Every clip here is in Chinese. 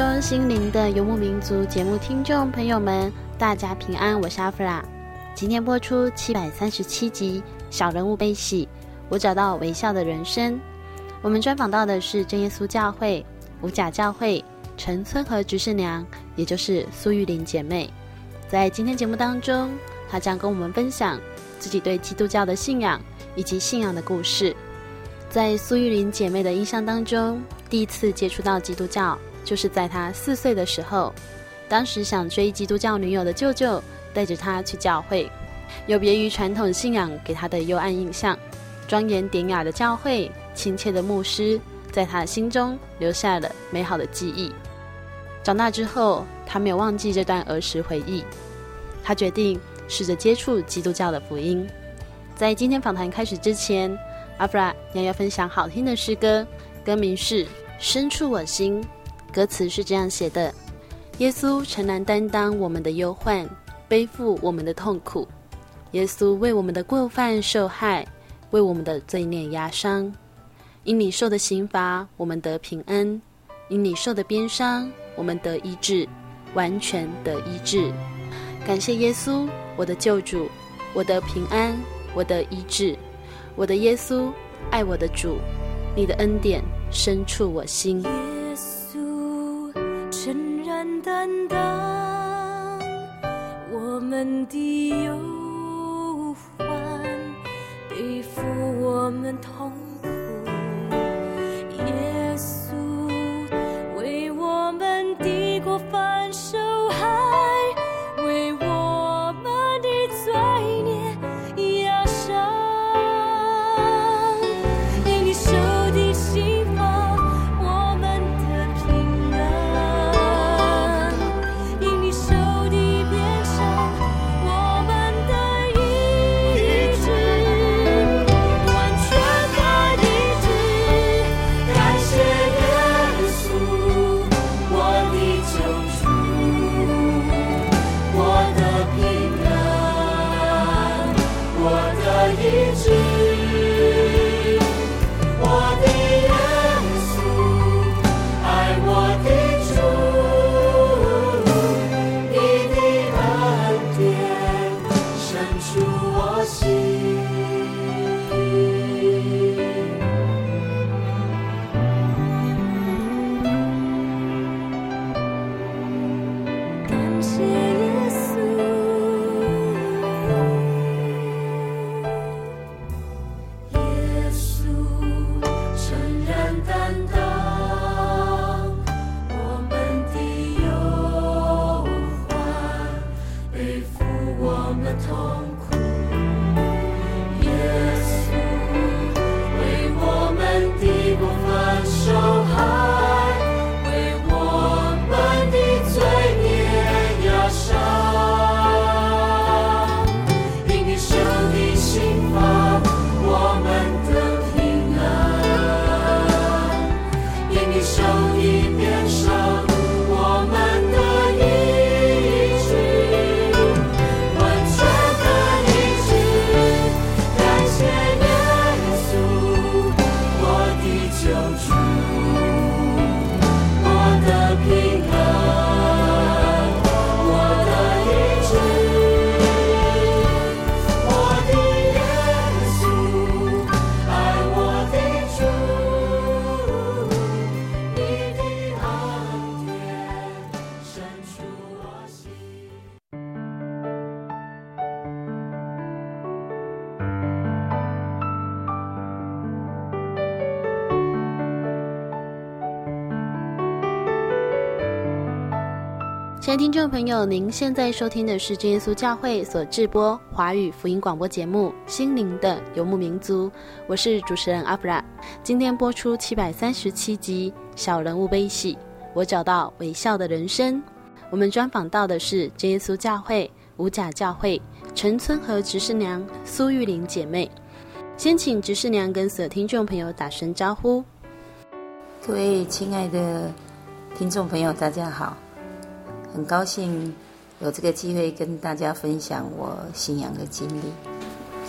中，心灵的游牧民族节目听众朋友们，大家平安，我是阿弗拉。今天播出七百三十七集《小人物悲喜》，我找到微笑的人生。我们专访到的是真耶稣教会五甲教会陈村和执事娘，也就是苏玉玲姐妹。在今天节目当中，她将跟我们分享自己对基督教的信仰以及信仰的故事。在苏玉玲姐妹的印象当中，第一次接触到基督教。就是在他四岁的时候，当时想追基督教女友的舅舅带着他去教会，有别于传统信仰给他的幽暗印象，庄严典雅的教会，亲切的牧师，在他心中留下了美好的记忆。长大之后，他没有忘记这段儿时回忆，他决定试着接触基督教的福音。在今天访谈开始之前，阿弗拉要要分享好听的诗歌，歌名是《深处我心》。歌词是这样写的：耶稣诚然担当我们的忧患，背负我们的痛苦。耶稣为我们的过犯受害，为我们的罪孽压伤。因你受的刑罚，我们得平安；因你受的鞭伤，我们得医治，完全得医治。感谢耶稣，我的救主，我的平安，我的医治。我的耶稣，爱我的主，你的恩典深处我心。诚然担当我们的忧患，背负我们痛亲爱的听众朋友，您现在收听的是真耶稣教会所制播华语福音广播节目《心灵的游牧民族》，我是主持人阿弗拉。今天播出七百三十七集《小人物悲喜》，我找到微笑的人生。我们专访到的是真耶稣教会五甲教会陈村和执事娘苏玉玲姐妹。先请执事娘跟所有听众朋友打声招呼。各位亲爱的听众朋友，大家好。很高兴有这个机会跟大家分享我信仰的经历。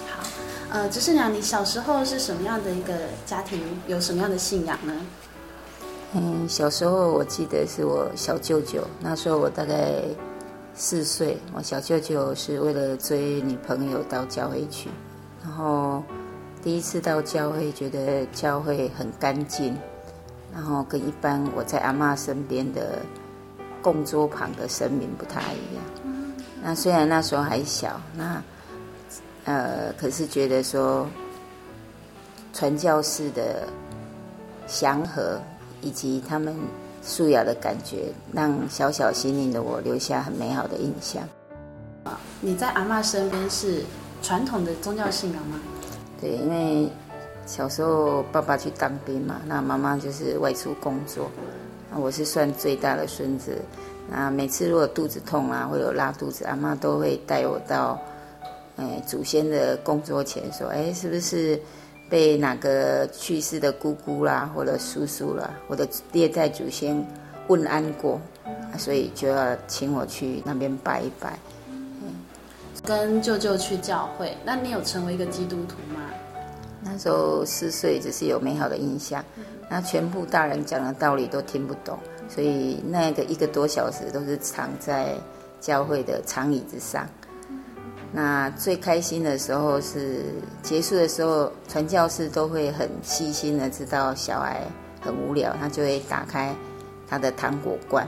好，呃，执事娘，你小时候是什么样的一个家庭？有什么样的信仰呢？嗯，小时候我记得是我小舅舅，那时候我大概四岁。我小舅舅是为了追女朋友到教会去，然后第一次到教会，觉得教会很干净，然后跟一般我在阿妈身边的。供桌旁的神明不太一样。那虽然那时候还小，那呃，可是觉得说传教士的祥和以及他们素雅的感觉，让小小心灵的我留下很美好的印象。你在阿嬷身边是传统的宗教信仰吗？对，因为小时候爸爸去当兵嘛，那妈妈就是外出工作。我是算最大的孙子，那每次如果肚子痛啊，或者拉肚子，阿妈都会带我到，哎，祖先的供桌前说，哎，是不是被哪个去世的姑姑啦，或者叔叔啦，或者列代祖先问安过，所以就要请我去那边拜一拜。跟舅舅去教会，那你有成为一个基督徒吗？那时候四岁，只是有美好的印象。那全部大人讲的道理都听不懂，所以那个一个多小时都是躺在教会的长椅子上。那最开心的时候是结束的时候，传教士都会很细心的知道小孩很无聊，他就会打开他的糖果罐，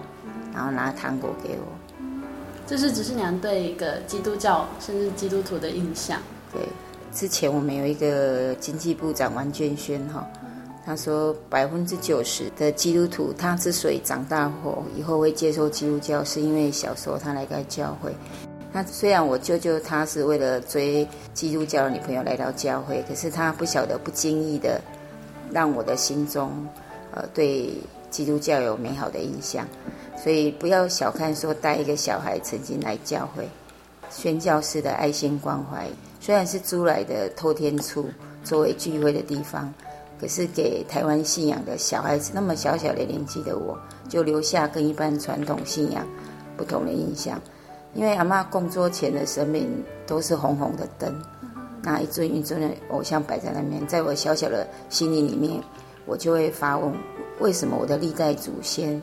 然后拿糖果给我。这是只是娘对一个基督教甚至基督徒的印象。对，之前我们有一个经济部长王建煊哈。他说，百分之九十的基督徒，他之所以长大后以后会接受基督教，是因为小时候他来到教会。那虽然我舅舅他是为了追基督教的女朋友来到教会，可是他不晓得不经意的让我的心中，呃，对基督教有美好的印象。所以不要小看说带一个小孩曾经来教会，宣教士的爱心关怀，虽然是租来的透天处作为聚会的地方。可是给台湾信仰的小孩子，那么小小的年纪的我，就留下跟一般传统信仰不同的印象。因为阿妈供桌前的神明都是红红的灯，那一尊一尊的偶像摆在那边，在我小小的心灵里面，我就会发问：为什么我的历代祖先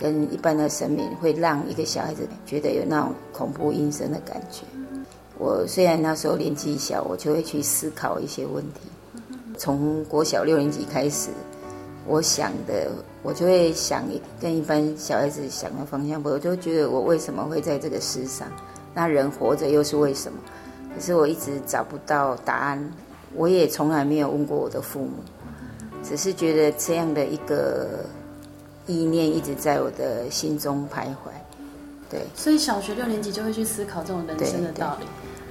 跟一般的神明会让一个小孩子觉得有那种恐怖阴森的感觉？我虽然那时候年纪小，我就会去思考一些问题。从国小六年级开始，我想的，我就会想跟一般小孩子想的方向不，我就觉得我为什么会在这个世上？那人活着又是为什么？可是我一直找不到答案，我也从来没有问过我的父母，只是觉得这样的一个意念一直在我的心中徘徊。对，所以小学六年级就会去思考这种人生的道理。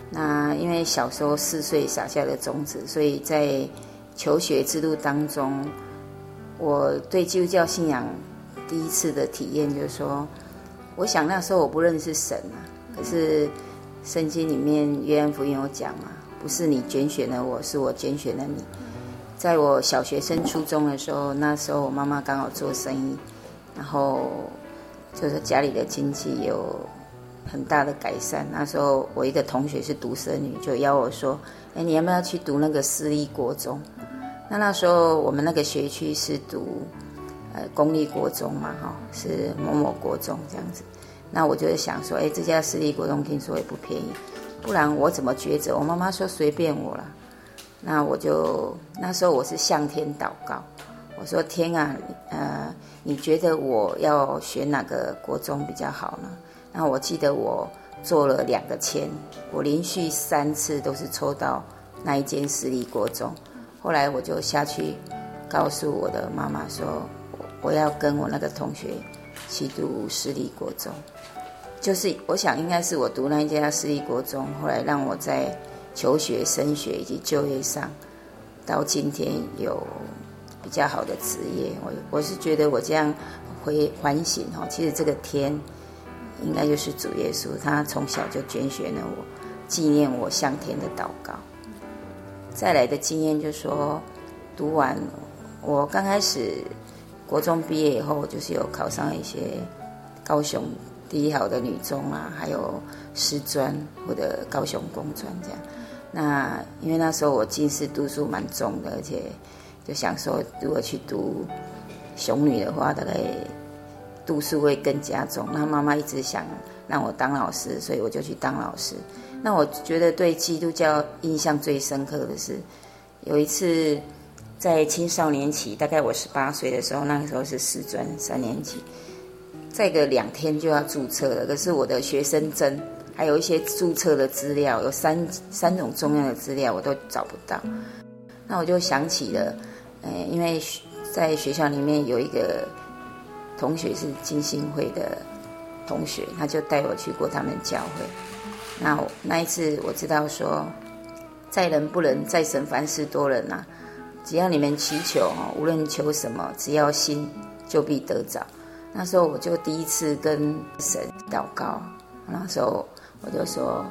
那因为小时候四岁撒下的种子，所以在求学之路当中，我对基督教信仰第一次的体验就是说，我想那时候我不认识神啊，可是圣经里面约翰福音有讲嘛，不是你拣选了我，是我拣选了你。在我小学升初中的时候，那时候我妈妈刚好做生意，然后就是家里的经济有很大的改善。那时候我一个同学是独生女，就邀我说：“哎，你要不要去读那个私立国中？”那那时候我们那个学区是读，呃，公立国中嘛，哈，是某某国中这样子。那我就想说，哎，这家私立国中听说也不便宜，不然我怎么抉择？我妈妈说随便我了。那我就那时候我是向天祷告，我说天啊，呃，你觉得我要选哪个国中比较好呢？那我记得我做了两个签，我连续三次都是抽到那一间私立国中。后来我就下去告诉我的妈妈说，我要跟我那个同学去读私立国中。就是我想应该是我读那一家私立国中，后来让我在求学、升学以及就业上，到今天有比较好的职业。我我是觉得我这样回反省哦，其实这个天应该就是主耶稣，他从小就拣选了我，纪念我向天的祷告。再来的经验就是说，读完我刚开始国中毕业以后，就是有考上一些高雄第一好的女中啊，还有师专或者高雄工专这样。那因为那时候我近视度数蛮重的，而且就想说，如果去读雄女的话，大概度数会更加重。那妈妈一直想让我当老师，所以我就去当老师。那我觉得对基督教印象最深刻的是，有一次在青少年期，大概我十八岁的时候，那个时候是师专三年级，再个两天就要注册了。可是我的学生证还有一些注册的资料，有三三种重要的资料我都找不到。那我就想起了，呃，因为在学校里面有一个同学是浸信会的同学，他就带我去过他们教会。那那一次我知道说，在人不能，在神凡事多人呐、啊。只要你们祈求哈，无论求什么，只要心，就必得着。那时候我就第一次跟神祷告，那时候我就说，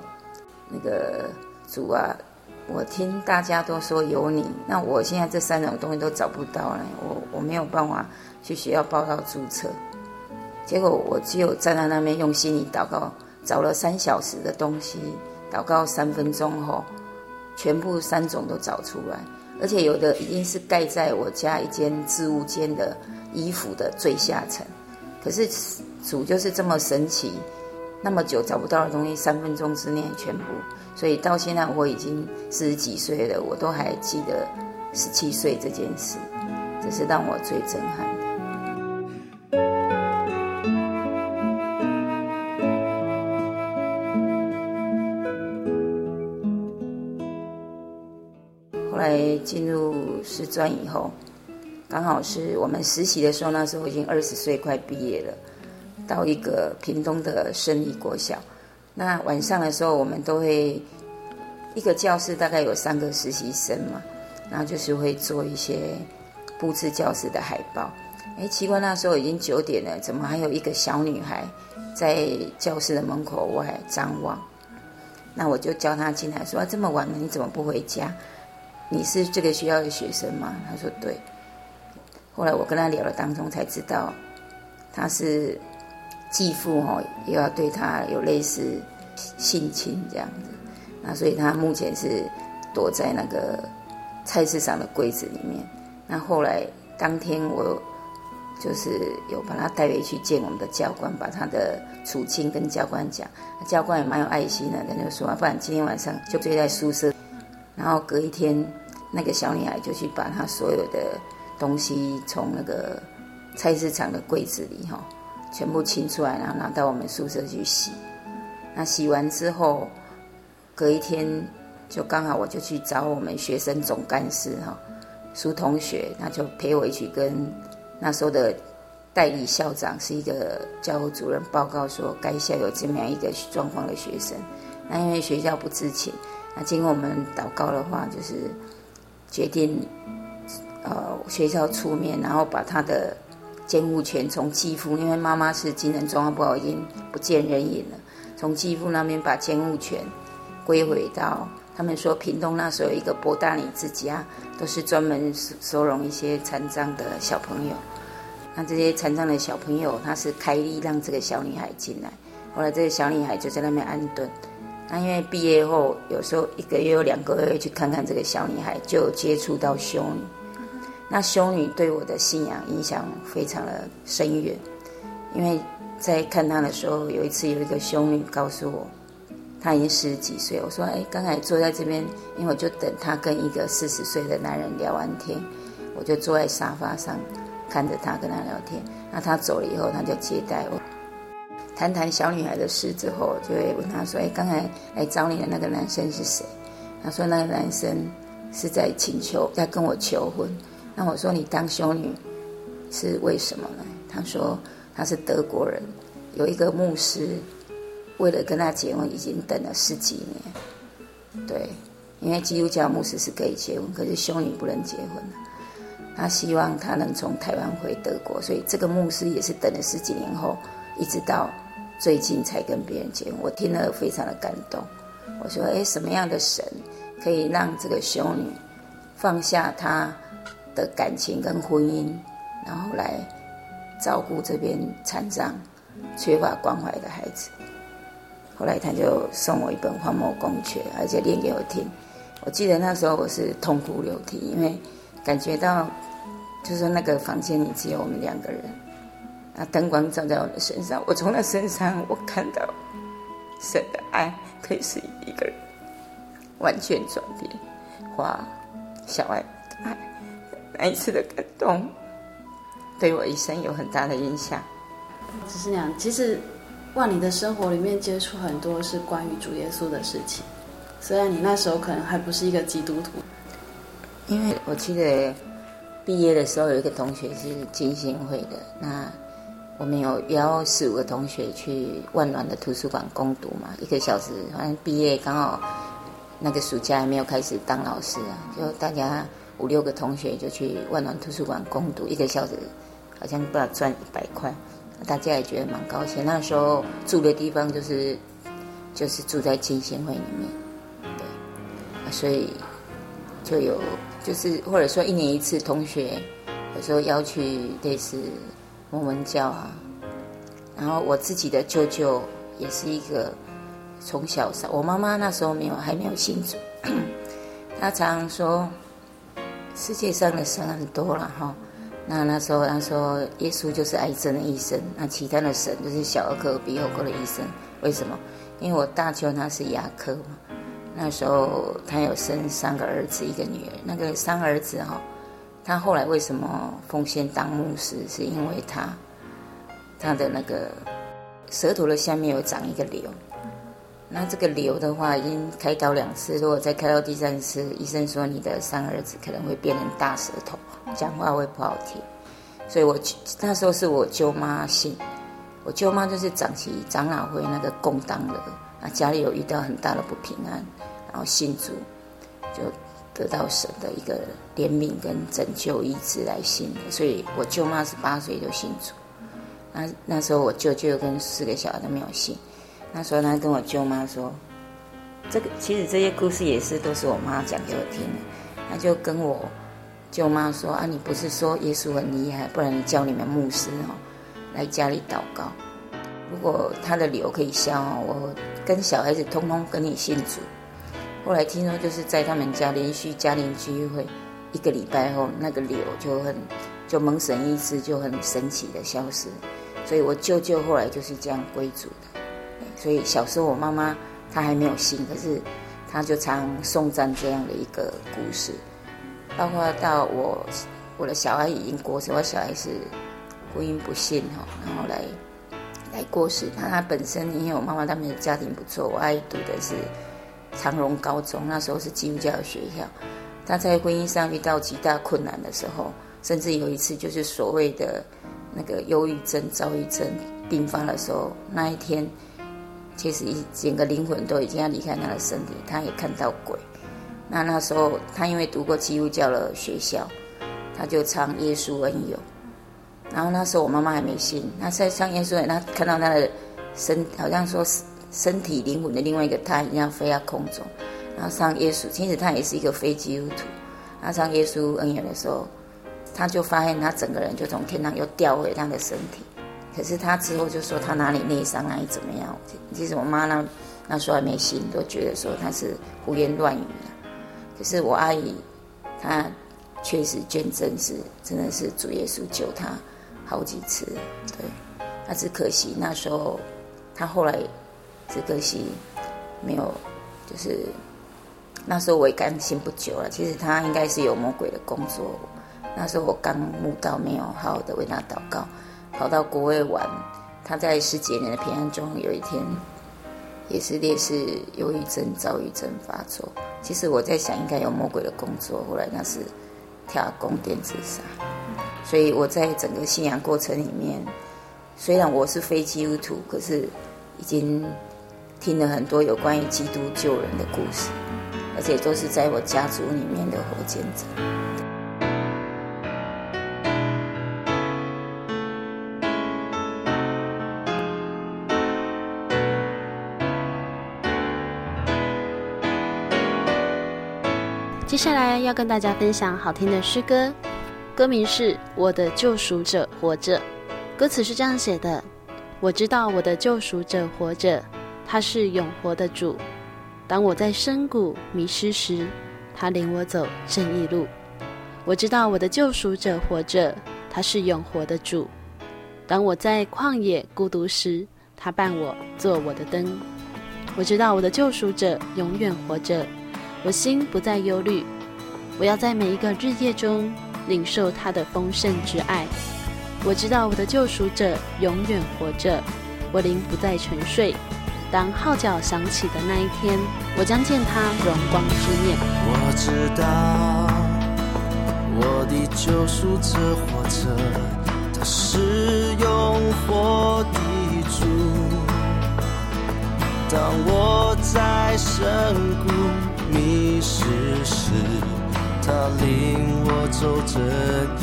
那个主啊，我听大家都说有你，那我现在这三种东西都找不到了，我我没有办法去学校报到注册。结果我只有站在那边用心里祷告。找了三小时的东西，祷告三分钟后，全部三种都找出来，而且有的已经是盖在我家一间置物间的衣服的最下层。可是主就是这么神奇，那么久找不到的东西，三分钟之内全部。所以到现在我已经四十几岁了，我都还记得十七岁这件事，这是让我最震撼。进入师专以后，刚好是我们实习的时候，那时候已经二十岁，快毕业了。到一个屏东的胜利国小，那晚上的时候，我们都会一个教室大概有三个实习生嘛，然后就是会做一些布置教室的海报。哎，奇怪，那时候已经九点了，怎么还有一个小女孩在教室的门口外张望？那我就叫她进来，说：“，这么晚了，你怎么不回家？”你是这个学校的学生吗？他说对。后来我跟他聊了当中才知道，他是继父哦，又要对他有类似性侵这样子。那所以他目前是躲在那个菜市场的柜子里面。那后来当天我就是有把他带回去见我们的教官，把他的处境跟教官讲。教官也蛮有爱心的，他就说，不然今天晚上就睡在宿舍。然后隔一天，那个小女孩就去把她所有的东西从那个菜市场的柜子里哈，全部清出来，然后拿到我们宿舍去洗。那洗完之后，隔一天就刚好我就去找我们学生总干事哈，苏同学，他就陪我一起跟那时候的代理校长是一个教务主任报告说，该校有这么样一个状况的学生。那因为学校不知情。经过我们祷告的话，就是决定，呃，学校出面，然后把他的监护权从继父，因为妈妈是精神状况不好，已经不见人影了，从继父那边把监护权归回到他们说屏东那时候有一个伯大里之家，都是专门收容一些残障的小朋友。那这些残障的小朋友，他是开立让这个小女孩进来，后来这个小女孩就在那边安顿。那因为毕业后，有时候一个月有两个月去看看这个小女孩，就接触到修女。那修女对我的信仰影响非常的深远，因为在看她的时候，有一次有一个修女告诉我，她已经十几岁。我说：“哎，刚才坐在这边，因为我就等她跟一个四十岁的男人聊完天，我就坐在沙发上看着她跟他聊天。那她走了以后，她就接待我。”谈谈小女孩的事之后，就会问她说：“哎，刚才来找你的那个男生是谁？”她说：“那个男生是在请求，在跟我求婚。”那我说：“你当修女是为什么呢？”她说：“他是德国人，有一个牧师为了跟他结婚，已经等了十几年。对，因为基督教牧师是可以结婚，可是修女不能结婚。他希望他能从台湾回德国，所以这个牧师也是等了十几年后，一直到最近才跟别人结婚。我听了非常的感动。我说：“哎，什么样的神可以让这个修女放下她的感情跟婚姻，然后来照顾这边残障、缺乏关怀的孩子？”后来他就送我一本《荒漠公爵》，而且念给我听。我记得那时候我是痛哭流涕，因为感觉到。就是那个房间里只有我们两个人，啊，灯光照在我的身上，我从他身上我看到神的爱可以使一个人完全转变，哇，小爱的爱，那一次的感动，对我一生有很大的影响。只是那样，其实哇，你的生活里面接触很多是关于主耶稣的事情，虽然你那时候可能还不是一个基督徒，因为我记得。毕业的时候，有一个同学是金星会的，那我们有邀四五个同学去万暖的图书馆攻读嘛，一个小时。反正毕业刚好那个暑假还没有开始当老师啊，就大家五六个同学就去万暖图书馆攻读一个小时，好像不知道赚一百块，大家也觉得蛮高兴。那时候住的地方就是就是住在浸信会里面，对，所以就有。就是或者说一年一次，同学有时候要去类似摩门教啊。然后我自己的舅舅也是一个从小上，我妈妈那时候没有还没有信主，他常常说世界上的神很多了哈。那那时候他说耶稣就是癌症的医生，那其他的神就是小儿科、鼻喉科的医生。为什么？因为我大舅他是牙科嘛。那时候他有生三个儿子，一个女儿。那个三儿子哈，他后来为什么奉献当牧师？是因为他他的那个舌头的下面有长一个瘤。那这个瘤的话，已经开刀两次，如果再开到第三次，医生说你的三儿子可能会变成大舌头，讲话会不好听。所以我那时候是我舅妈信，我舅妈就是长期长老会那个共当的。啊，家里有遇到很大的不平安，然后信主，就得到神的一个怜悯跟拯救医治来信的。所以我舅妈是八岁就信主，那那时候我舅舅跟四个小孩都没有信。那时候他跟我舅妈说，这个其实这些故事也是都是我妈讲给我听的。他就跟我舅妈说啊，你不是说耶稣很厉害，不然你叫你们牧师哦来家里祷告。如果他的理由可以消，我跟小孩子通通跟你信主。后来听说就是在他们家连续家庭聚会一个礼拜后，那个瘤就很就蒙神医治，就很神奇的消失。所以我舅舅后来就是这样归主的。所以小时候我妈妈她还没有信，可是她就常颂赞这样的一个故事。包括到我我的小孩已经过世，我小孩是婚姻不幸哈，然后来。来过世，他他本身因为我妈妈他们的家庭不错，我爱读的是长荣高中，那时候是基督教的学校。他在婚姻上遇到极大困难的时候，甚至有一次就是所谓的那个忧郁症、躁郁症病发的时候，那一天其实一整个灵魂都已经要离开他的身体，他也看到鬼。那那时候他因为读过基督教的学校，他就唱耶稣恩友。然后那时候我妈妈还没信，那在上耶稣，他看到他的身，好像说是身体灵魂的另外一个他一样飞到空中，然后上耶稣，其实他也是一个非基督徒。他上耶稣恩典的时候，他就发现他整个人就从天堂又掉回他的身体。可是他之后就说他哪里内伤哪里怎么样？其实我妈那那时候还没信，都觉得说他是胡言乱语的。可是我阿姨她确实见证是真的是主耶稣救他。好几次，对，他只可惜那时候，他后来只可惜没有，就是那时候我也刚信不久了。其实他应该是有魔鬼的工作。那时候我刚悟到，没有好好的为他祷告，跑到国外玩。他在十几年的平安中，有一天也是烈士忧郁症、躁郁症发作。其实我在想，应该有魔鬼的工作。后来那是跳宫殿自杀。所以我在整个信仰过程里面，虽然我是非基督徒，可是已经听了很多有关于基督救人的故事，而且都是在我家族里面的活见证。接下来要跟大家分享好听的诗歌，歌名是《我的救赎者活着》，歌词是这样写的：我知道我的救赎者活着，他是永活的主。当我在深谷迷失时，他领我走正义路。我知道我的救赎者活着，他是永活的主。当我在旷野孤独时，他伴我做我的灯。我知道我的救赎者永远活着。我心不再忧虑，我要在每一个日夜中领受他的丰盛之爱。我知道我的救赎者永远活着，我灵不再沉睡。当号角响起的那一天，我将见他荣光之面。我知道我的救赎者活着，他是用火的主。当我在深谷。迷失时，他领我走这一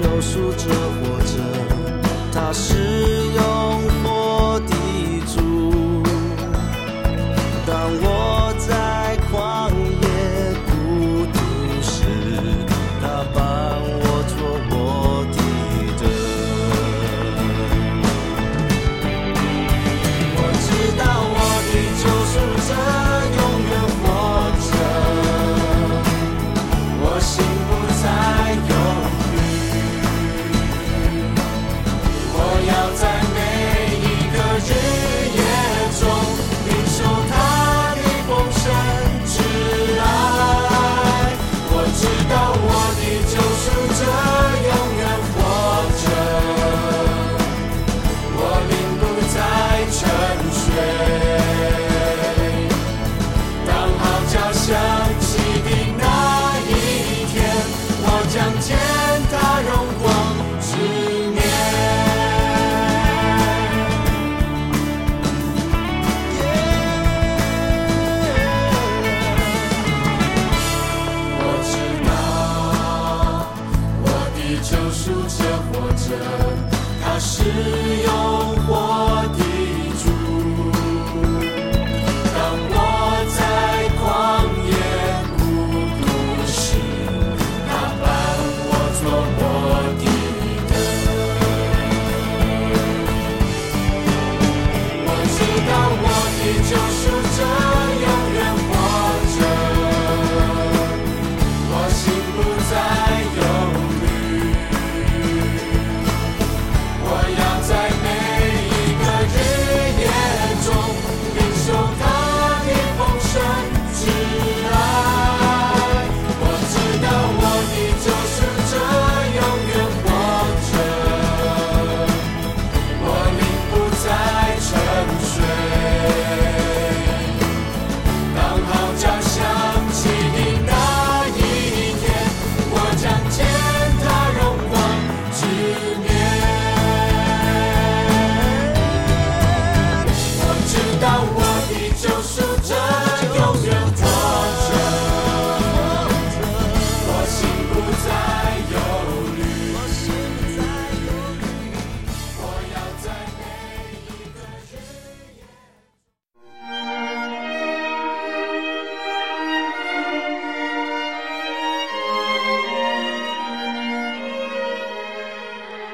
救赎者活着，他是永只有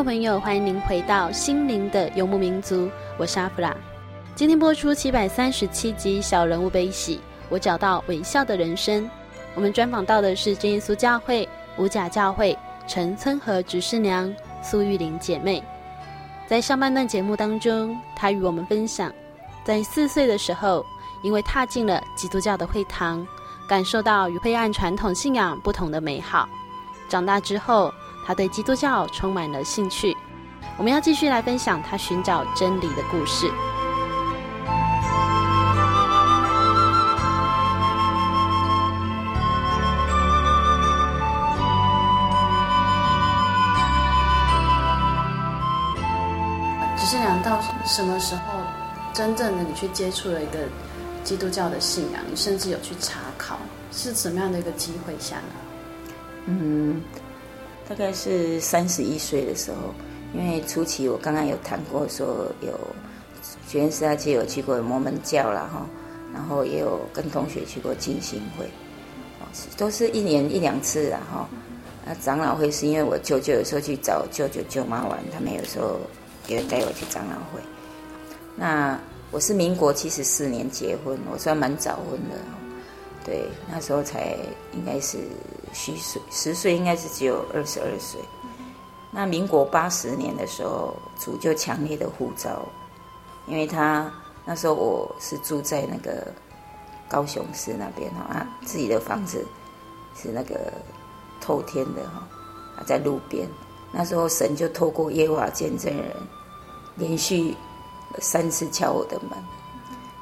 众朋友，欢迎您回到心灵的游牧民族，我是阿弗拉。今天播出七百三十七集《小人物悲喜》，我找到微笑的人生。我们专访到的是真耶稣教会五甲教会陈村和执事娘苏玉玲姐妹。在上半段节目当中，她与我们分享，在四岁的时候，因为踏进了基督教的会堂，感受到与灰暗传统信仰不同的美好。长大之后，他对基督教充满了兴趣，我们要继续来分享他寻找真理的故事。只是想到什么时候，真正的你去接触了一个基督教的信仰，你甚至有去查考，是什么样的一个机会下呢？嗯。大概是三十一岁的时候，因为初期我刚刚有谈过，说有学员时代就有去过摩门教了哈，然后也有跟同学去过浸信会，都是一年一两次然后，那长老会是因为我舅舅有时候去找舅舅舅妈玩，他们有时候也会带我去长老会。那我是民国七十四年结婚，我算蛮早婚的，对，那时候才应该是。虚岁十岁应该是只有二十二岁。那民国八十年的时候，主就强烈的呼召，因为他那时候我是住在那个高雄市那边哈啊，自己的房子是那个透天的哈，啊在路边。那时候神就透过耶和华见证人，连续三次敲我的门。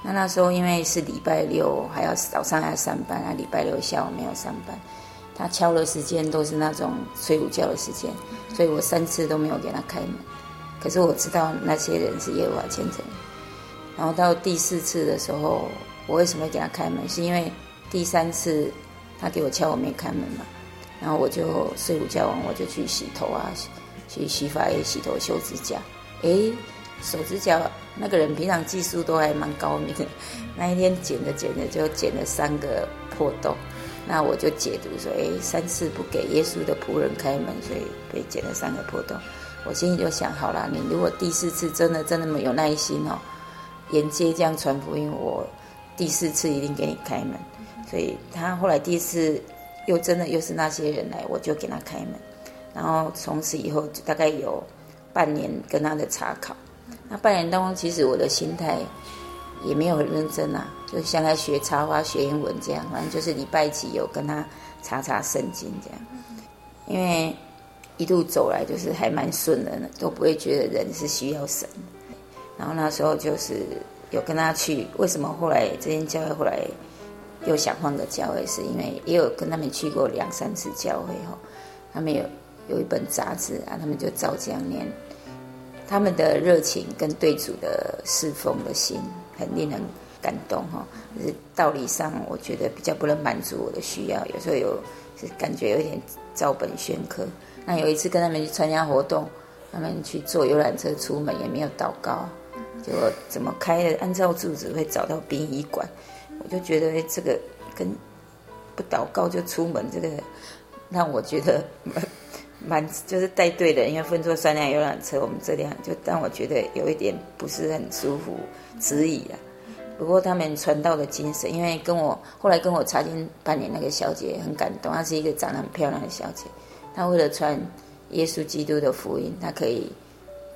那那时候因为是礼拜六，还要早上还要上班啊，礼拜六下午没有上班。他敲的时间都是那种睡午觉的时间，所以我三次都没有给他开门。可是我知道那些人是耶和华见证。然后到第四次的时候，我为什么会给他开门？是因为第三次他给我敲，我没开门嘛。然后我就睡午觉完，我就去洗头啊，去洗发液洗头、修指甲。诶，手指甲那个人平常技术都还蛮高明的，那一天剪着剪着就剪了三个破洞。那我就解读说，哎，三次不给耶稣的仆人开门，所以被剪了三个破洞。我心里就想，好了，你如果第四次真的真的没有耐心哦，沿街这样传福音，我第四次一定给你开门。所以他后来第一次又真的又是那些人来，我就给他开门。然后从此以后就大概有半年跟他的查考。那半年当中，其实我的心态也没有很认真啊。就像在学插花、学英文这样，反正就是礼拜几有跟他查查圣经这样。因为一路走来就是还蛮顺的呢，都不会觉得人是需要神。然后那时候就是有跟他去，为什么后来这间教会后来又想换个教会，是因为也有跟他们去过两三次教会哈。他们有有一本杂志啊，他们就照这样念。他们的热情跟对主的侍奉的心，很令人感动哈。就是道理上，我觉得比较不能满足我的需要，有时候有是感觉有点照本宣科。那有一次跟他们去参加活动，他们去坐游览车出门也没有祷告，结果怎么开的？按照住址会找到殡仪馆，我就觉得这个跟不祷告就出门，这个让我觉得。蛮就是带队的，因为分坐三辆游览车，我们这辆就让我觉得有一点不是很舒服，迟疑啊。不过他们传道的精神，因为跟我后来跟我查经半年那个小姐很感动，她是一个长得很漂亮的小姐，她为了传耶稣基督的福音，她可以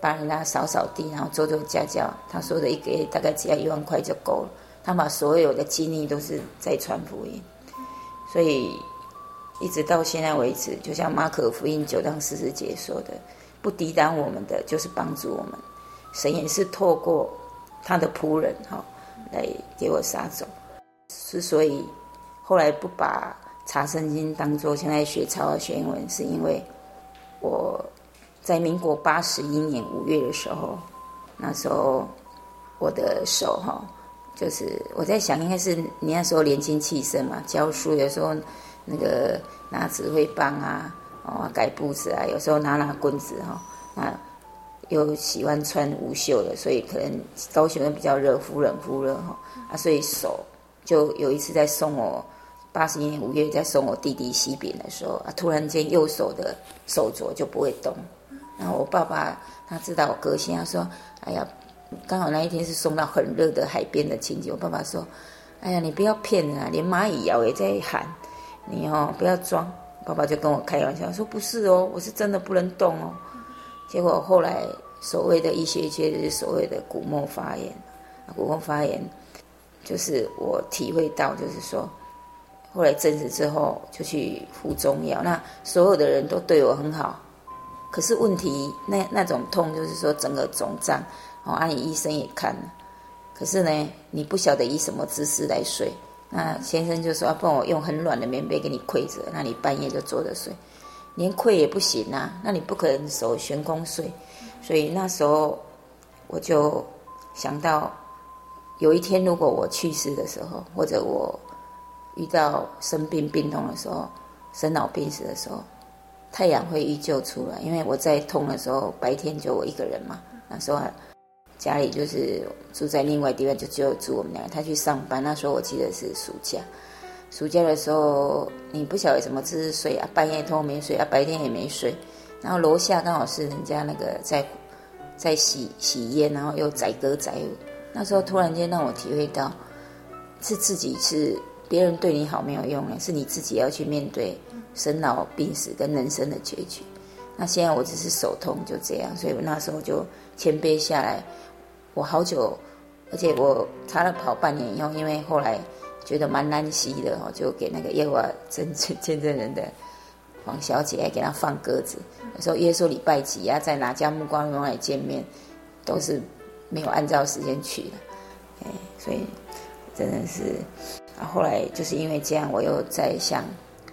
帮人家扫扫地，然后做做家教。她说的一个月大概只要一万块就够了。她把所有的精力都是在传福音，所以。一直到现在为止，就像马可福音九章四十节说的：“不抵挡我们的，就是帮助我们。神也是透过他的仆人哈，来给我撒种。之所以后来不把查圣经当做现在学抄的学英文，是因为我在民国八十一年五月的时候，那时候我的手哈，就是我在想，应该是你那时候年轻气盛嘛，教书有时候。”那个拿指挥棒啊，哦，改簿子啊，有时候拿拿棍子哈，啊，又喜欢穿无袖的，所以可能高雄人比较热，忽冷忽热哈，啊，所以手就有一次在送我八十一年五月在送我弟弟西饼的时候啊，突然间右手的手镯就不会动，然后我爸爸他知道我个性，他说，哎呀，刚好那一天是送到很热的海边的情景，我爸爸说，哎呀，你不要骗人啊，连蚂蚁摇也在喊。你哦，不要装！爸爸就跟我开玩笑说：“不是哦，我是真的不能动哦。”结果后来所谓的医学界就是所谓的骨膜发炎，骨膜发炎就是我体会到，就是说后来证实之后就去服中药，那所有的人都对我很好，可是问题那那种痛就是说整个肿胀哦，阿姨医生也看了，可是呢，你不晓得以什么姿势来睡。那先生就说：“要帮我用很软的棉被给你跪着，那你半夜就坐着睡，连跪也不行啊。那你不可能手悬空睡，所以那时候我就想到，有一天如果我去世的时候，或者我遇到生病病痛的时候，生老病死的时候，太阳会依旧出来，因为我在痛的时候，白天就我一个人嘛。那时候。”家里就是住在另外地方，就只有住我们两个。他去上班，那时候我记得是暑假。暑假的时候，你不晓得什么姿势睡啊，半夜偷没睡啊，白天也没睡。然后楼下刚好是人家那个在在洗洗烟，然后又载歌载舞。那时候突然间让我体会到，是自己是别人对你好没有用的，是你自己要去面对生老病死跟人生的结局。那现在我只是手痛就这样，所以我那时候就谦卑下来。我好久，而且我查了跑半年以后，因为后来觉得蛮难吸的哦，就给那个耶和华真正见证人的黄小姐给他放鸽子。有时候耶稣礼拜几啊，在哪家木光荣来见面，都是没有按照时间去的。哎，所以真的是，啊，后来就是因为这样，我又在向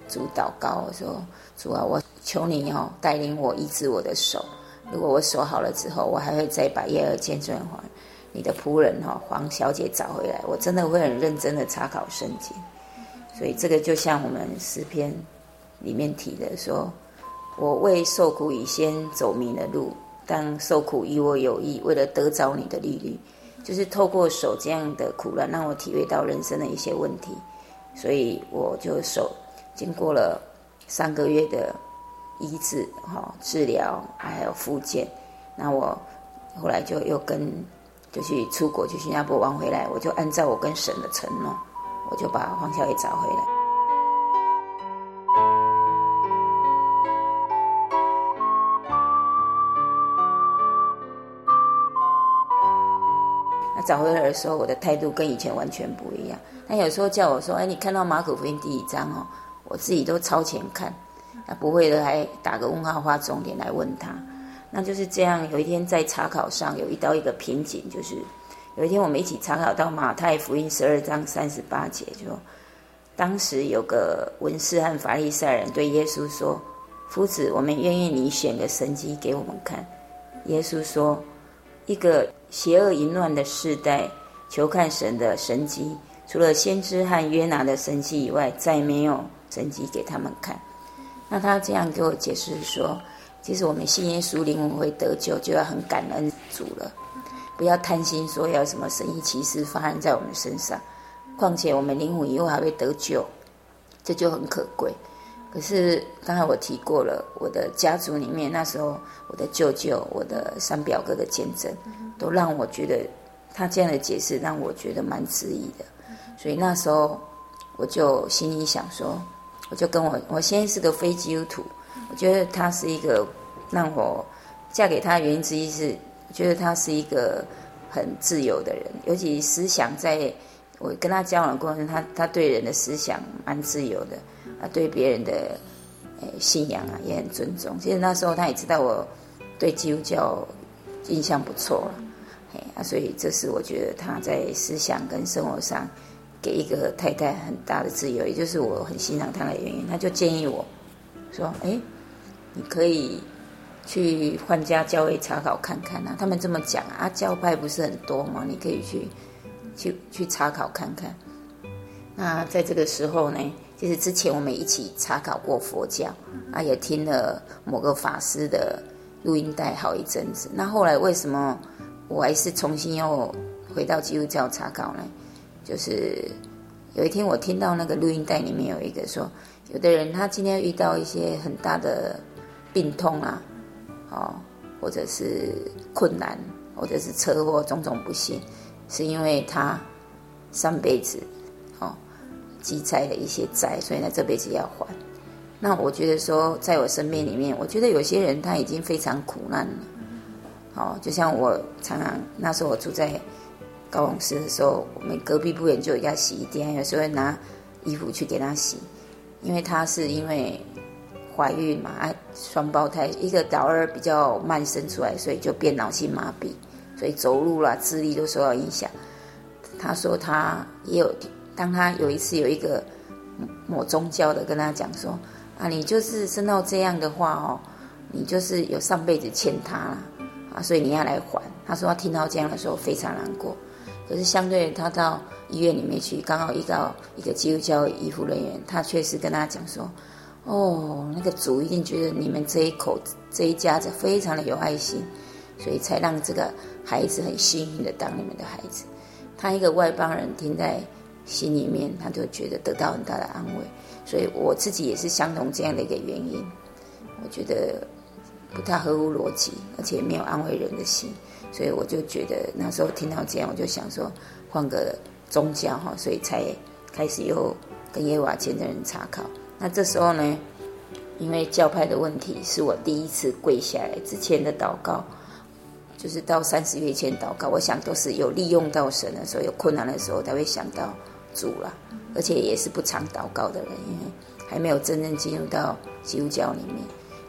主祷告，我说主啊，我求你哦，带领我医治我的手。如果我手好了之后，我还会再把耶和华见证人你的仆人哈黄小姐找回来。我真的会很认真的查考圣经，所以这个就像我们诗篇里面提的说：“我为受苦以先走迷了路，但受苦与我有益，为了得着你的律例，就是透过手这样的苦难，让我体会到人生的一些问题。所以我就手经过了三个月的。”医治哈治疗还有复健，那我后来就又跟就去出国去新加坡玩回来，我就按照我跟神的承诺，我就把黄小姐找回来。那找回来的时候，我的态度跟以前完全不一样。他有时候叫我说：“哎，你看到马可福音第一章哦，我自己都超前看。”他不会的，还打个问号，画重点来问他，那就是这样。有一天在查考上有遇到一个瓶颈，就是有一天我们一起查考到马太福音十二章三十八节，就当时有个文士和法利赛人对耶稣说：“夫子，我们愿意你显个神迹给我们看。”耶稣说：“一个邪恶淫乱的世代，求看神的神迹，除了先知和约拿的神迹以外，再没有神迹给他们看。”那他这样给我解释说：“其实我们信耶稣，灵魂会得救，就要很感恩主了，不要贪心，说要什么神意奇事发生在我们身上。”况且我们灵魂以后还会得救，这就很可贵。可是刚才我提过了，我的家族里面那时候，我的舅舅、我的三表哥的见证，都让我觉得他这样的解释让我觉得蛮质疑的。所以那时候我就心里想说，我就跟我我先是个非基督徒，我觉得他是一个让我嫁给他的原因之一是，觉得他是一个很自由的人，尤其思想在。我跟他交往过程，他他对人的思想蛮自由的，啊，对别人的诶信仰啊也很尊重。其实那时候他也知道我对基督教印象不错了，哎啊，所以这是我觉得他在思想跟生活上给一个太太很大的自由，也就是我很欣赏他的原因。他就建议我说：“哎，你可以去换家教会查考看看啊，他们这么讲啊，教派不是很多吗？你可以去。”去去查考看看。那在这个时候呢，就是之前我们一起查考过佛教，啊，也听了某个法师的录音带好一阵子。那后来为什么我还是重新又回到基督教查考呢？就是有一天我听到那个录音带里面有一个说，有的人他今天遇到一些很大的病痛啊，哦，或者是困难，或者是车祸，种种不幸。是因为他上辈子哦积债了一些债，所以呢这辈子要还。那我觉得说，在我身边里面，我觉得有些人他已经非常苦难了。哦，就像我常常那时候我住在高雄市的时候，我们隔壁不远就有一家洗衣店，有时候会拿衣服去给他洗，因为他是因为怀孕嘛，啊双胞胎，一个老二比较慢生出来，所以就变脑性麻痹。所以走路啦、智力都受到影响。他说他也有，当他有一次有一个某宗教的跟他讲说：“啊，你就是生到这样的话哦，你就是有上辈子欠他了啊，所以你要来还。”他说他听到这样的时候非常难过。可是相对他到医院里面去，刚好遇到一个基督教医护人员，他确实跟他讲说：“哦，那个主一定觉得你们这一口这一家子非常的有爱心。”所以才让这个孩子很幸运的当你们的孩子。他一个外邦人听在心里面，他就觉得得到很大的安慰。所以我自己也是相同这样的一个原因。我觉得不太合乎逻辑，而且没有安慰人的心。所以我就觉得那时候听到这样，我就想说换个宗教哈，所以才开始又跟耶和华见证人查考。那这时候呢，因为教派的问题，是我第一次跪下来之前的祷告。就是到三十月前祷告，我想都是有利用到神的时候，有困难的时候，才会想到主了。而且也是不常祷告的人，因为还没有真正进入到基督教里面。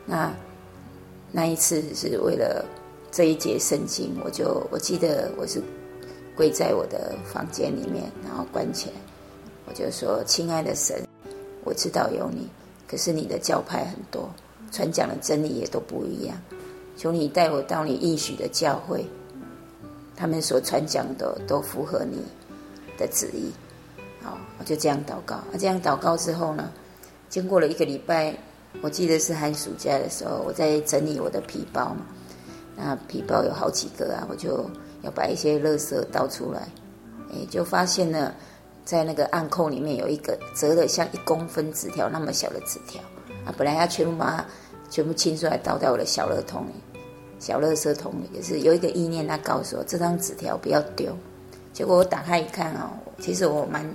那那一次是为了这一节圣经，我就我记得我是跪在我的房间里面，然后关起来，我就说：“亲爱的神，我知道有你，可是你的教派很多，传讲的真理也都不一样。”求你带我到你应许的教会，他们所传讲的都符合你的旨意。好，我就这样祷告。啊，这样祷告之后呢，经过了一个礼拜，我记得是寒暑假的时候，我在整理我的皮包嘛。那皮包有好几个啊，我就要把一些垃圾倒出来。哎，就发现了，在那个暗扣里面有一个折的像一公分纸条那么小的纸条啊，本来要全部把它全部清出来倒在我的小乐桶里。小垃圾桶里也是有一个意念，他告诉我这张纸条不要丢。结果我打开一看哦，其实我蛮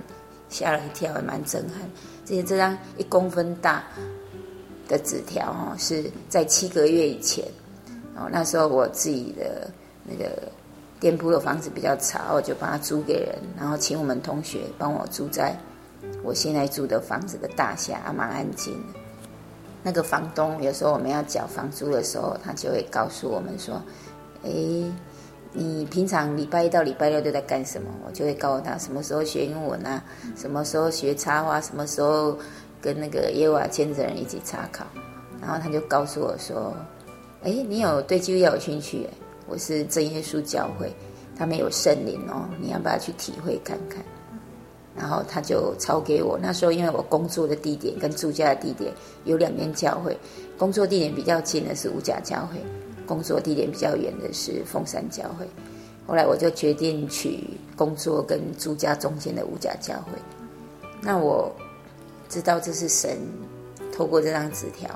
吓了一跳，也蛮震撼。这些这张一公分大的纸条哦，是在七个月以前哦，那时候我自己的那个店铺的房子比较差，我就把它租给人，然后请我们同学帮我住在我现在住的房子的大厦，还蛮安静的。那个房东有时候我们要缴房租的时候，他就会告诉我们说：“诶，你平常礼拜一到礼拜六都在干什么？我就会告诉他什么时候学英文啊，什么时候学插花，什么时候跟那个耶和华见证人一起查考。然后他就告诉我说：“哎，你有对基督教有兴趣？我是真耶稣教会，他们有圣灵哦，你要不要去体会看看？”然后他就抄给我。那时候因为我工作的地点跟住家的地点有两间教会，工作地点比较近的是五甲教会，工作地点比较远的是凤山教会。后来我就决定去工作跟住家中间的五甲教会。那我知道这是神透过这张纸条，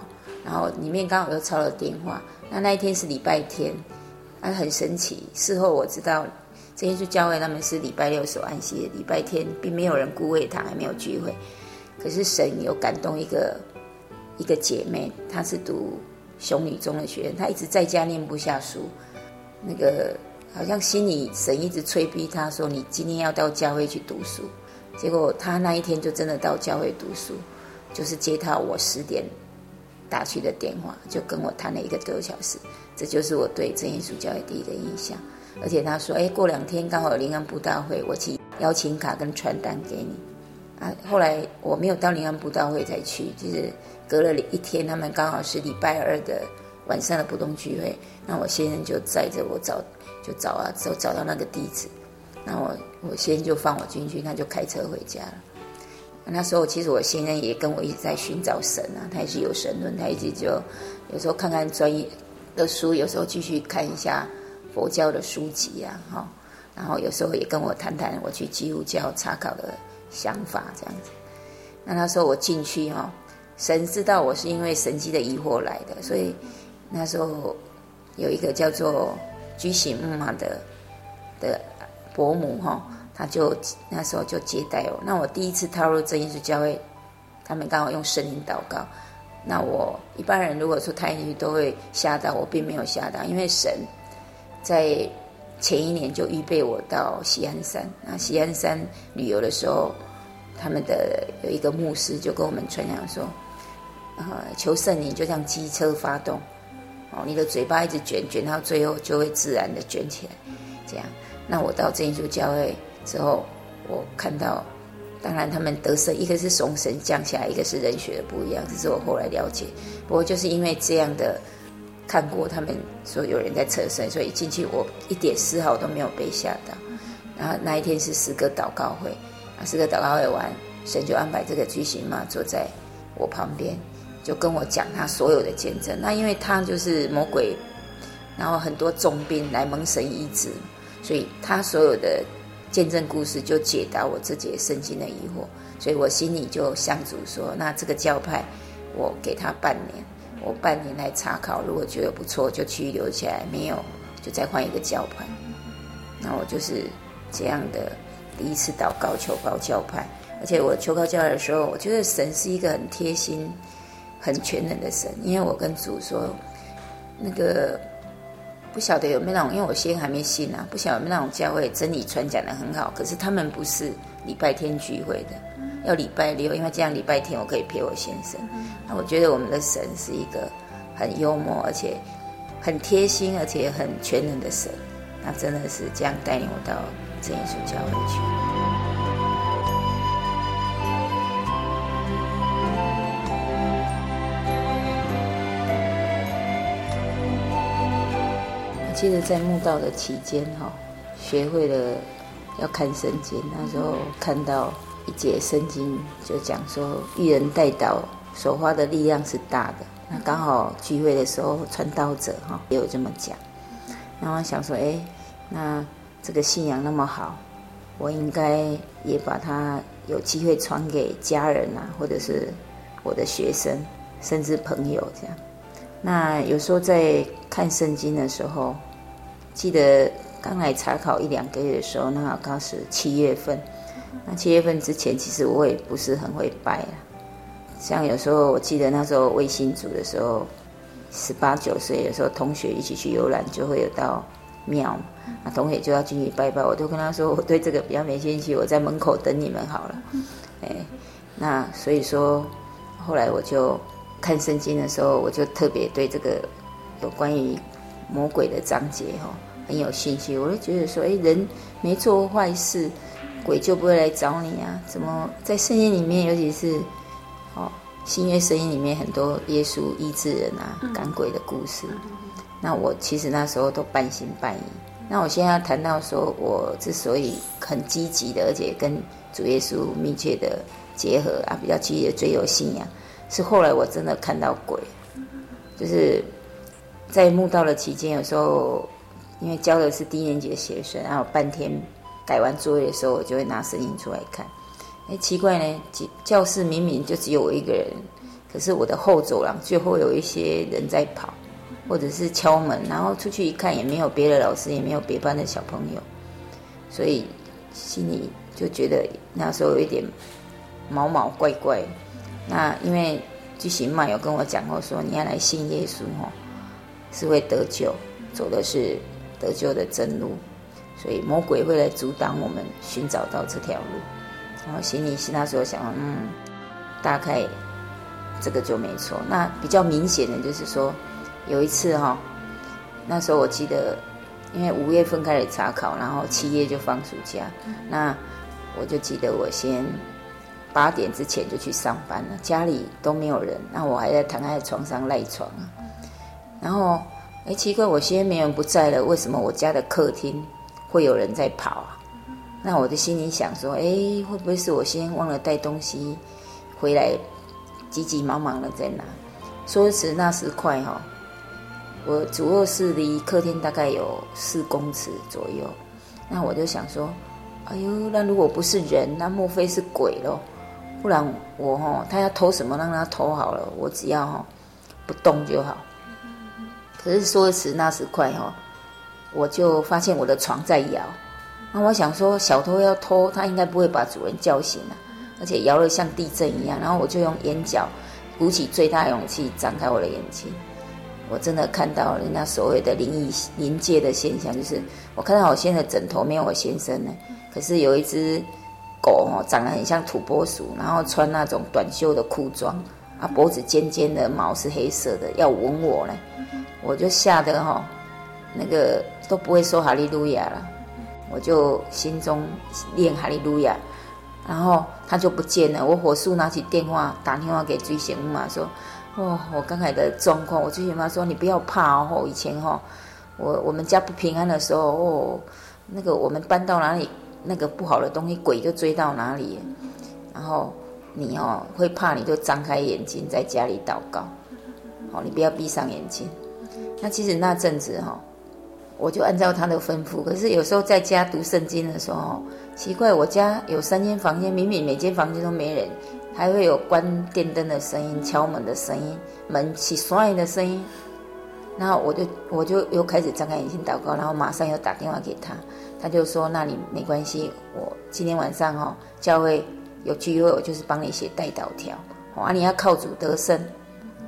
然后里面刚好又抄了电话。那那一天是礼拜天，啊，很神奇。事后我知道。这些是教会，他们是礼拜六守安息，礼拜天并没有人顾会堂，还没有聚会。可是神有感动一个一个姐妹，她是读雄女中的学生，她一直在家念不下书，那个好像心里神一直催逼她说：“你今天要到教会去读书。”结果她那一天就真的到教会读书，就是接她我十点打去的电话，就跟我谈了一个多小时。这就是我对真耶稣教育第一个印象。而且他说：“哎，过两天刚好有灵恩布道会，我寄邀请卡跟传单给你。”啊，后来我没有到灵安布道会才去，就是隔了一天，他们刚好是礼拜二的晚上的普通聚会，那我先生就载着我找，就找啊，就找到那个地址，那我我先就放我进去，他就开车回家了。那时候其实我先生也跟我一直在寻找神啊，他也是有神论，他一直就有时候看看专业的书，有时候继续看一下。佛教的书籍啊，哈，然后有时候也跟我谈谈我去基督教查考的想法，这样子。那那时候我进去哈，神知道我是因为神迹的疑惑来的，所以那时候有一个叫做居喜木马的的伯母哈，他就那时候就接待我。那我第一次踏入真耶稣教会，他们刚好用圣灵祷告。那我一般人如果说踏进去都会吓到，我并没有吓到，因为神。在前一年就预备我到西安山。那西安山旅游的时候，他们的有一个牧师就跟我们传讲说：“呃，求圣灵就像机车发动，哦，你的嘴巴一直卷卷到最后就会自然的卷起来。”这样。那我到真耶稣教会之后，我看到，当然他们得胜，一个是从神降下来，一个是人学的不一样，这是我后来了解。不过就是因为这样的。看过他们说有人在测身，所以进去我一点丝毫都没有被吓到。然后那一天是诗歌祷告会，啊，诗歌祷告会完，神就安排这个巨型嘛坐在我旁边，就跟我讲他所有的见证。那因为他就是魔鬼，然后很多重病来蒙神医治，所以他所有的见证故事就解答我自己身心的疑惑。所以我心里就向主说：那这个教派我给他半年。我半年来查考，如果觉得不错，就去留起来；没有，就再换一个教派。那我就是这样的第一次祷告求告教派。而且我求告教派的时候，我觉得神是一个很贴心、很全能的神。因为我跟主说，那个不晓得有没有那种，因为我先还没信啊，不晓得有没有那种教会真理传讲的很好，可是他们不是礼拜天聚会的。要礼拜六，因为这样礼拜天我可以陪我先生。那我觉得我们的神是一个很幽默，而且很贴心，而且很全能的神。那真的是这样带领我到真耶稣教会去。记得在墓道的期间，哈，学会了要看圣经。那时候看到。一节圣经就讲说，义人带刀所花的力量是大的。那刚好聚会的时候，传道者哈也有这么讲。然后想说，哎，那这个信仰那么好，我应该也把它有机会传给家人啊，或者是我的学生，甚至朋友这样。那有时候在看圣经的时候，记得刚来查考一两个月的时候，那刚好是七月份。那七月份之前，其实我也不是很会拜啊。像有时候，我记得那时候卫星组的时候，十八九岁，有时候同学一起去游览，就会有到庙，那同学就要进去拜拜。我都跟他说，我对这个比较没兴趣，我在门口等你们好了。哎，那所以说，后来我就看圣经的时候，我就特别对这个有关于魔鬼的章节哈，很有信心。我就觉得说，哎，人没做坏事，鬼就不会来找你啊？怎么在圣经里面，尤其是哦新约圣经里面，很多耶稣医治人啊、赶鬼的故事。那我其实那时候都半信半疑。那我现在要谈到说，我之所以很积极的，而且跟主耶稣密切的结合啊，比较积极的追求信仰，是后来我真的看到鬼，就是在慕道的期间，有时候因为教的是低年级的学生，然后半天改完作业的时候，我就会拿圣经出来看。哎，奇怪呢，教室明明就只有我一个人，可是我的后走廊最后有一些人在跑，或者是敲门，然后出去一看，也没有别的老师，也没有别班的小朋友，所以心里就觉得那时候有一点。毛毛怪怪，那因为具行曼有跟我讲过，说你要来信耶稣哦，是会得救，走的是得救的真路，所以魔鬼会来阻挡我们寻找到这条路。然后心里是那时候想，嗯，大概这个就没错。那比较明显的就是说，有一次哈，那时候我记得，因为五月份开始查考，然后七月就放暑假，那我就记得我先。八点之前就去上班了，家里都没有人，那我还在躺在床上赖床啊。然后，哎，奇怪，我先没人不在了，为什么我家的客厅会有人在跑啊？那我的心里想说，哎，会不会是我先忘了带东西回来，急急忙忙的在哪？说时那时快哈，我主卧室离客厅大概有四公尺左右，那我就想说，哎呦，那如果不是人，那莫非是鬼喽？不然我哈，他要偷什么让他偷好了，我只要哈不动就好。可是说时那时快哈，我就发现我的床在摇。那我想说，小偷要偷，他应该不会把主人叫醒了，而且摇得像地震一样。然后我就用眼角鼓起最大勇气，张开我的眼睛。我真的看到人家所谓的灵异临界的现象，就是我看到我现在枕头没有我先生呢，可是有一只。狗哦，长得很像土拨鼠，然后穿那种短袖的裤装，啊，脖子尖尖的，毛是黑色的，要闻我呢，我就吓得哈，那个都不会说哈利路亚了，我就心中念哈利路亚，然后他就不见了，我火速拿起电话打电话给追险妈说，哦，我刚才的状况，我追险妈说你不要怕哦，以前哈，我我们家不平安的时候哦，那个我们搬到哪里？那个不好的东西，鬼就追到哪里，然后你哦会怕，你就张开眼睛在家里祷告，好，你不要闭上眼睛。那其实那阵子哈，我就按照他的吩咐。可是有时候在家读圣经的时候，奇怪，我家有三间房间，明明每间房间都没人，还会有关电灯的声音、敲门的声音、门起栓的声音。然后我就我就又开始张开眼睛祷告，然后马上又打电话给他。他就说：“那你没关系，我今天晚上哈、哦、教会有机会，我就是帮你写带导条。啊，你要靠主得胜，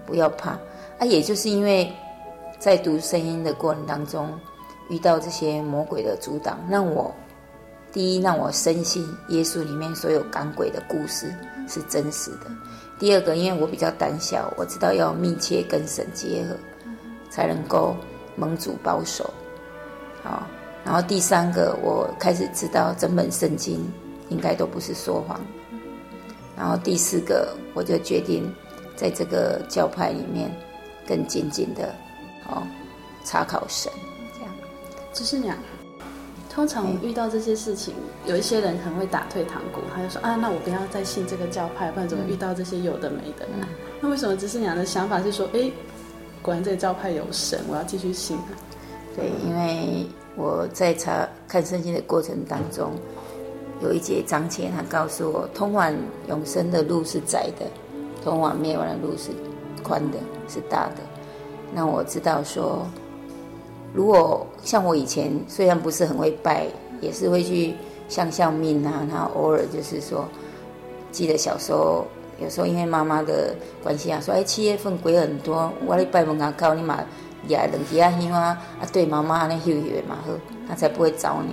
不要怕。啊，也就是因为在读圣经的过程当中，遇到这些魔鬼的阻挡，让我第一让我深信耶稣里面所有赶鬼的故事是真实的。第二个，因为我比较胆小，我知道要密切跟神结合，才能够蒙主保守。好。”然后第三个，我开始知道整本圣经应该都不是说谎。然后第四个，我就决定在这个教派里面更紧紧的，哦，查考神，这样。执事娘，通常遇到这些事情，有一些人很会打退堂鼓，他就说啊，那我不要再信这个教派，不然怎么遇到这些有的没的？嗯、那为什么执事娘的想法是说，哎，果然这个教派有神，我要继续信？对，因为。我在查看圣经的过程当中，有一节章节，他告诉我，通往永生的路是窄的，通往灭亡的路是宽的，是大的。那我知道说，如果像我以前虽然不是很会拜，也是会去向向命啊，然后偶尔就是说，记得小时候有时候因为妈妈的关系啊，说哎七月份鬼很多，我来拜门口靠你妈。也两吉啊香啊啊，对妈妈那休息嘛好，他才不会找你，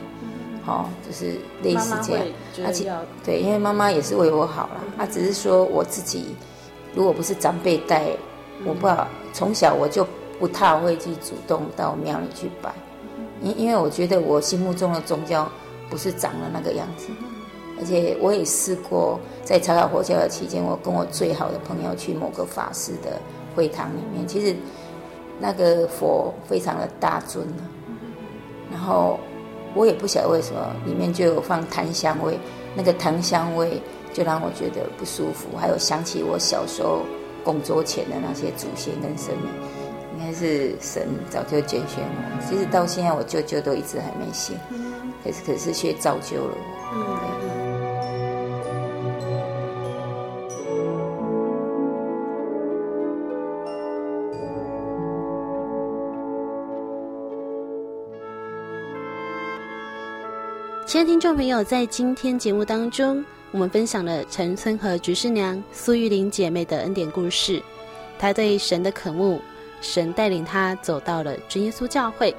哦，就是类似这样。而且对，因为妈妈也是为我好了，他、嗯、只是说我自己，如果不是长辈带，我不好从小我就不太会去主动到庙里去拜，因因为我觉得我心目中的宗教不是长了那个样子，而且我也试过在查考佛教的期间，我跟我最好的朋友去某个法师的会堂里面，其实那个佛非常的大尊，然后我也不晓得为什么里面就有放檀香味，那个檀香味就让我觉得不舒服，还有想起我小时候供桌前的那些祖先跟神明。应该是神早就拣选我，其实到现在我舅舅都一直还没信，可是可是却造就了我。亲爱的听众朋友，在今天节目当中，我们分享了陈村和菊师娘苏玉玲姐妹的恩典故事，她对神的渴慕。神带领她走到了真耶稣教会。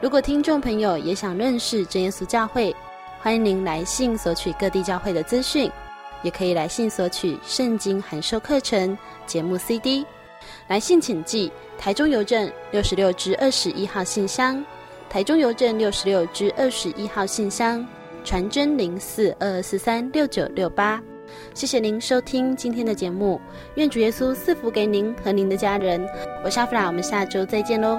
如果听众朋友也想认识真耶稣教会，欢迎您来信索取各地教会的资讯，也可以来信索取圣经函授课程节目 CD。来信请寄台中邮政六十六至二十一号信箱，台中邮政六十六支二十一号信箱，传真零四二二四三六九六八。谢谢您收听今天的节目，愿主耶稣赐福给您和您的家人。我是阿弗拉，我们下周再见喽。